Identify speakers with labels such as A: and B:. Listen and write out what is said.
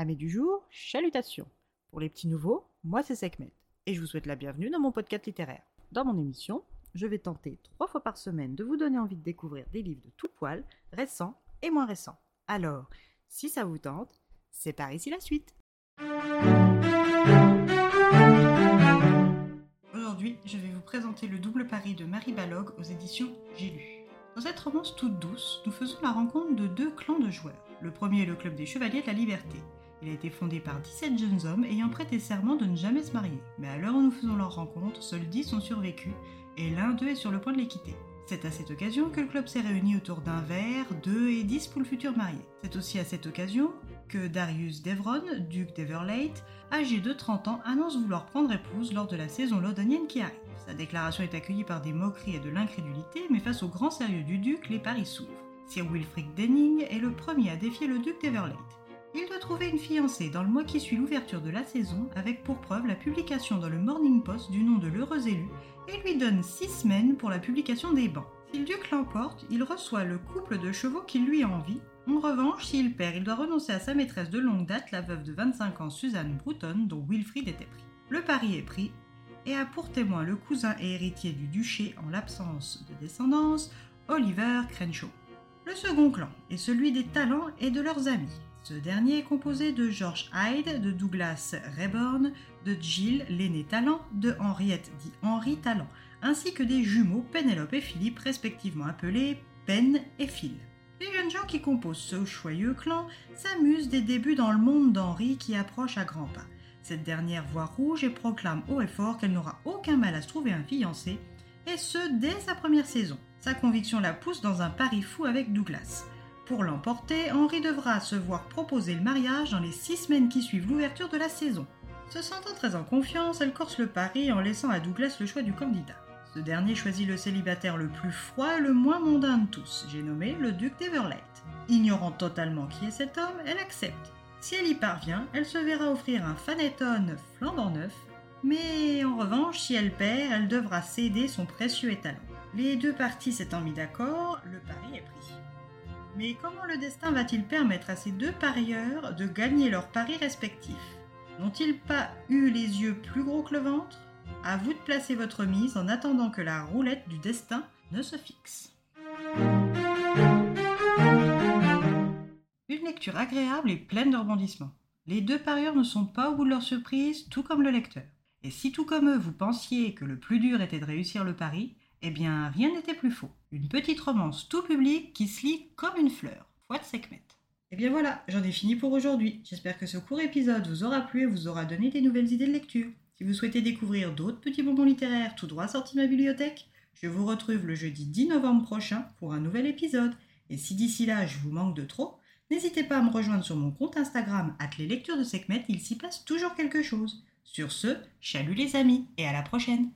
A: Amis du jour, chalutations. Pour les petits nouveaux, moi c'est Sekhmet et je vous souhaite la bienvenue dans mon podcast littéraire. Dans mon émission, je vais tenter trois fois par semaine de vous donner envie de découvrir des livres de tout poil, récents et moins récents. Alors, si ça vous tente, c'est par ici la suite. Aujourd'hui, je vais vous présenter le double pari de Marie Balog aux éditions J'ai lu. Dans cette romance toute douce, nous faisons la rencontre de deux clans de joueurs. Le premier est le Club des Chevaliers de la Liberté. Il a été fondé par 17 jeunes hommes ayant prêté serment de ne jamais se marier. Mais à l'heure où nous faisons leur rencontre, seuls 10 ont survécu et l'un d'eux est sur le point de les quitter. C'est à cette occasion que le club s'est réuni autour d'un verre, deux et dix pour le futur marié. C'est aussi à cette occasion que Darius Devron, duc d'Everlate, âgé de 30 ans, annonce vouloir prendre épouse lors de la saison londonienne qui arrive. Sa déclaration est accueillie par des moqueries et de l'incrédulité, mais face au grand sérieux du duc, les paris s'ouvrent. Sir Wilfrid Denning est le premier à défier le duc d'Everlate. Il doit trouver une fiancée dans le mois qui suit l'ouverture de la saison, avec pour preuve la publication dans le Morning Post du nom de l'heureux élu, et lui donne six semaines pour la publication des bancs. Si le duc l'emporte, il reçoit le couple de chevaux qui lui envie. En revanche, s'il perd, il doit renoncer à sa maîtresse de longue date, la veuve de 25 ans Suzanne Bruton, dont Wilfrid était pris. Le pari est pris, et a pour témoin le cousin et héritier du duché en l'absence de descendance, Oliver Crenshaw. Le second clan est celui des talents et de leurs amis. Ce dernier est composé de George Hyde, de Douglas Rayburn, de Jill, l'aîné Talent, de Henriette dit Henri Talent, ainsi que des jumeaux Pénélope et Philippe, respectivement appelés Pen et Phil. Les jeunes gens qui composent ce choyeux clan s'amusent des débuts dans le monde d'Henri qui approche à grands pas. Cette dernière voit rouge et proclame haut et fort qu'elle n'aura aucun mal à se trouver un fiancé, et ce dès sa première saison. Sa conviction la pousse dans un pari fou avec Douglas. Pour l'emporter, Henri devra se voir proposer le mariage dans les six semaines qui suivent l'ouverture de la saison. Se sentant très en confiance, elle corse le pari en laissant à Douglas le choix du candidat. Ce dernier choisit le célibataire le plus froid et le moins mondain de tous, j'ai nommé le duc d'Everlate. Ignorant totalement qui est cet homme, elle accepte. Si elle y parvient, elle se verra offrir un Phaneton flambant neuf, mais en revanche, si elle perd, elle devra céder son précieux étalon. Les deux parties s'étant mis d'accord, le pari est pris. Mais comment le destin va-t-il permettre à ces deux parieurs de gagner leurs paris respectifs? N'ont-ils pas eu les yeux plus gros que le ventre? À vous de placer votre mise en attendant que la roulette du destin ne se fixe. Une lecture agréable et pleine de rebondissements. Les deux parieurs ne sont pas au bout de leur surprise, tout comme le lecteur. Et si tout comme eux vous pensiez que le plus dur était de réussir le pari, eh bien rien n'était plus faux. Une petite romance tout public qui se lit comme une fleur. De Sekhmet. Et bien voilà, j'en ai fini pour aujourd'hui. J'espère que ce court épisode vous aura plu et vous aura donné des nouvelles idées de lecture. Si vous souhaitez découvrir d'autres petits bonbons littéraires tout droit sortis de ma bibliothèque, je vous retrouve le jeudi 10 novembre prochain pour un nouvel épisode. Et si d'ici là je vous manque de trop, n'hésitez pas à me rejoindre sur mon compte Instagram les lectures de Sekhmet, il s'y passe toujours quelque chose. Sur ce, chalut les amis et à la prochaine